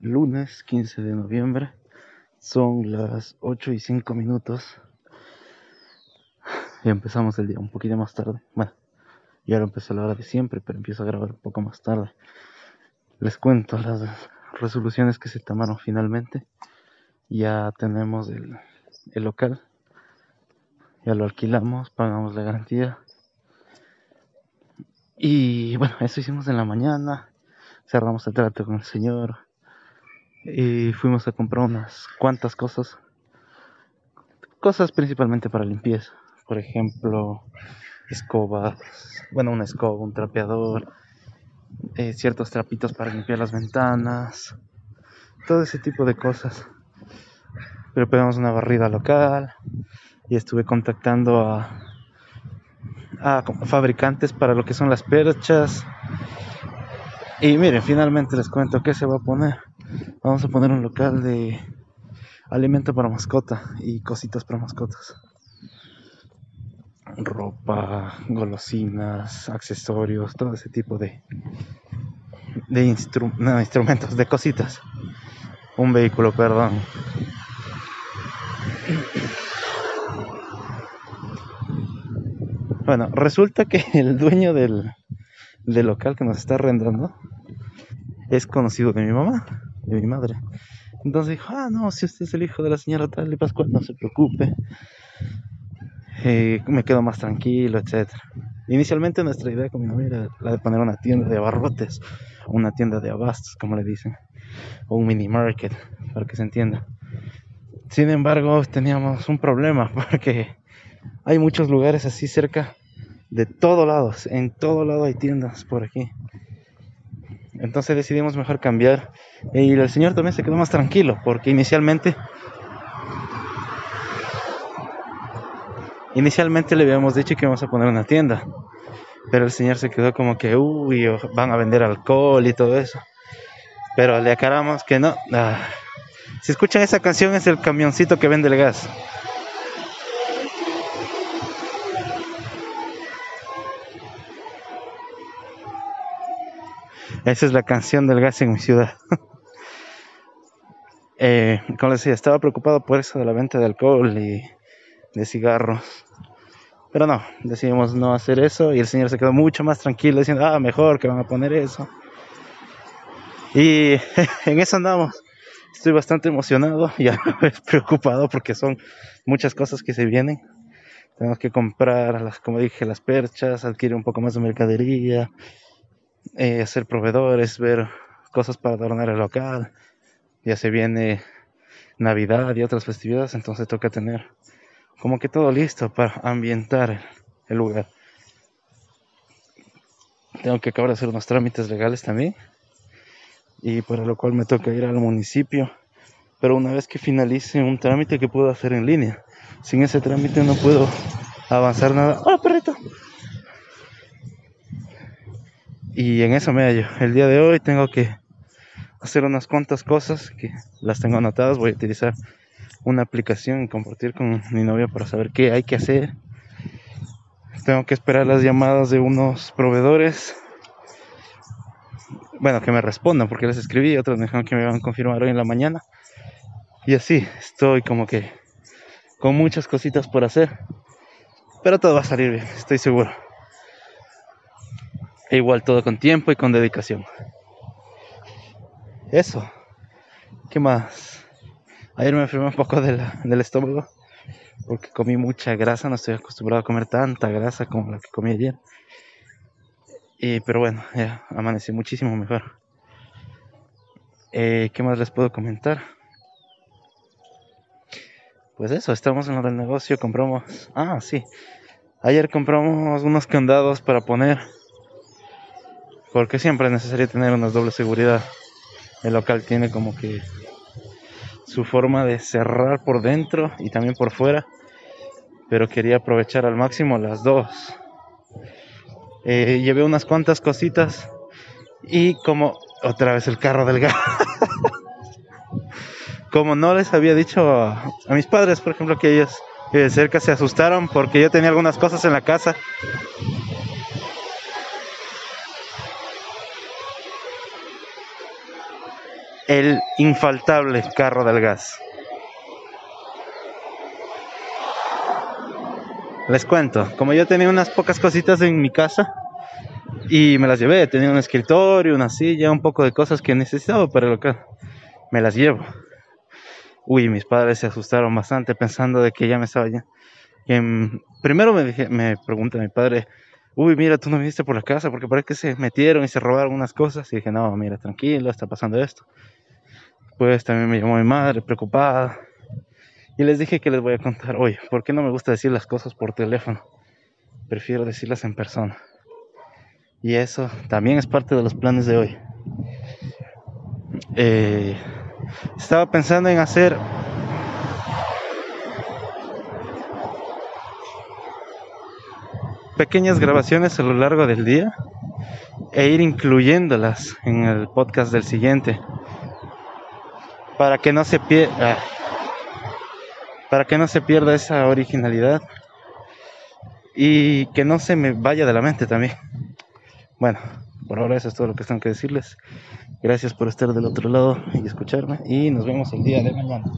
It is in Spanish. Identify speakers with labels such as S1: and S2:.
S1: lunes 15 de noviembre. Son las 8 y 5 minutos. Y empezamos el día un poquito más tarde. Bueno, ya lo empecé a la hora de siempre, pero empiezo a grabar un poco más tarde. Les cuento las resoluciones que se tomaron finalmente. Ya tenemos el, el local. Ya lo alquilamos, pagamos la garantía. Y bueno, eso hicimos en la mañana. Cerramos el trato con el señor y fuimos a comprar unas cuantas cosas. Cosas principalmente para limpieza. Por ejemplo, escobas, bueno, una escoba, un trapeador, eh, ciertos trapitos para limpiar las ventanas, todo ese tipo de cosas. Pero pegamos una barrida local y estuve contactando a, a fabricantes para lo que son las perchas. Y miren, finalmente les cuento que se va a poner Vamos a poner un local de alimento para mascota y cositas para mascotas. Ropa, golosinas, accesorios, todo ese tipo de, de instrumentos, de cositas. Un vehículo, perdón. Bueno, resulta que el dueño del, del local que nos está arrendando es conocido de mi mamá de mi madre. Entonces dijo, ah, no, si usted es el hijo de la señora tal y Pascual, no se preocupe. Eh, me quedo más tranquilo, etc. Inicialmente nuestra idea con mi novia era la de poner una tienda de abarrotes, una tienda de abastos, como le dicen, o un mini market, para que se entienda. Sin embargo, teníamos un problema porque hay muchos lugares así cerca de todos lados, en todo lado hay tiendas por aquí. Entonces decidimos mejor cambiar. Y el señor también se quedó más tranquilo, porque inicialmente... Inicialmente le habíamos dicho que íbamos a poner una tienda. Pero el señor se quedó como que, uy, van a vender alcohol y todo eso. Pero le aclaramos que no. Ah, si escuchan esa canción es el camioncito que vende el gas. Esa es la canción del gas en mi ciudad. eh, como decía, estaba preocupado por eso de la venta de alcohol y de cigarros. Pero no, decidimos no hacer eso y el señor se quedó mucho más tranquilo diciendo, ah, mejor que van a poner eso. Y en eso andamos. Estoy bastante emocionado y a preocupado porque son muchas cosas que se vienen. Tenemos que comprar, las, como dije, las perchas, adquirir un poco más de mercadería, eh, hacer proveedores, ver cosas para adornar el local. Ya se viene Navidad y otras festividades, entonces toca tener como que todo listo para ambientar el lugar. Tengo que acabar de hacer unos trámites legales también y para lo cual me toca ir al municipio. Pero una vez que finalice un trámite que puedo hacer en línea, sin ese trámite no puedo avanzar nada. ¡Oh, perrito! Y en eso me hallo. El día de hoy tengo que hacer unas cuantas cosas que las tengo anotadas. Voy a utilizar una aplicación y compartir con mi novia para saber qué hay que hacer. Tengo que esperar las llamadas de unos proveedores. Bueno, que me respondan porque les escribí. Otros me dijeron que me van a confirmar hoy en la mañana. Y así, estoy como que con muchas cositas por hacer. Pero todo va a salir bien, estoy seguro. E igual todo con tiempo y con dedicación. Eso. ¿Qué más? Ayer me enfermé un poco del estómago porque comí mucha grasa, no estoy acostumbrado a comer tanta grasa como la que comí ayer. Y, pero bueno, ya amanecí muchísimo mejor. Eh, ¿Qué más les puedo comentar? Pues eso, estamos en lo del negocio, compramos... Ah, sí. Ayer compramos unos candados para poner porque siempre es necesario tener una doble seguridad. El local tiene como que su forma de cerrar por dentro y también por fuera, pero quería aprovechar al máximo las dos. Eh, llevé unas cuantas cositas y como otra vez el carro del gas. como no les había dicho a, mis padres, por ejemplo, que ellos de cerca se asustaron porque yo tenía algunas cosas en la casa el infaltable carro del gas. Les cuento, como yo tenía unas pocas cositas en mi casa y me las llevé, tenía un escritorio, una silla, un poco de cosas que necesitaba para el local, me las llevo. Uy, mis padres se asustaron bastante pensando de que ya me estaba ya. primero me, dije, me mi padre, uy, mira, tú no viniste por la casa porque parece que se metieron y se robaron unas cosas. Y dije, no, mira, tranquilo, está pasando esto. Pues también me llamó mi madre preocupada y les dije que les voy a contar, oye, ¿por qué no me gusta decir las cosas por teléfono? Prefiero decirlas en persona. Y eso también es parte de los planes de hoy. Eh, estaba pensando en hacer pequeñas grabaciones a lo largo del día e ir incluyéndolas en el podcast del siguiente para que no se pierda para que no se pierda esa originalidad y que no se me vaya de la mente también. Bueno, por ahora eso es todo lo que tengo que decirles. Gracias por estar del otro lado y escucharme y nos vemos el día de mañana.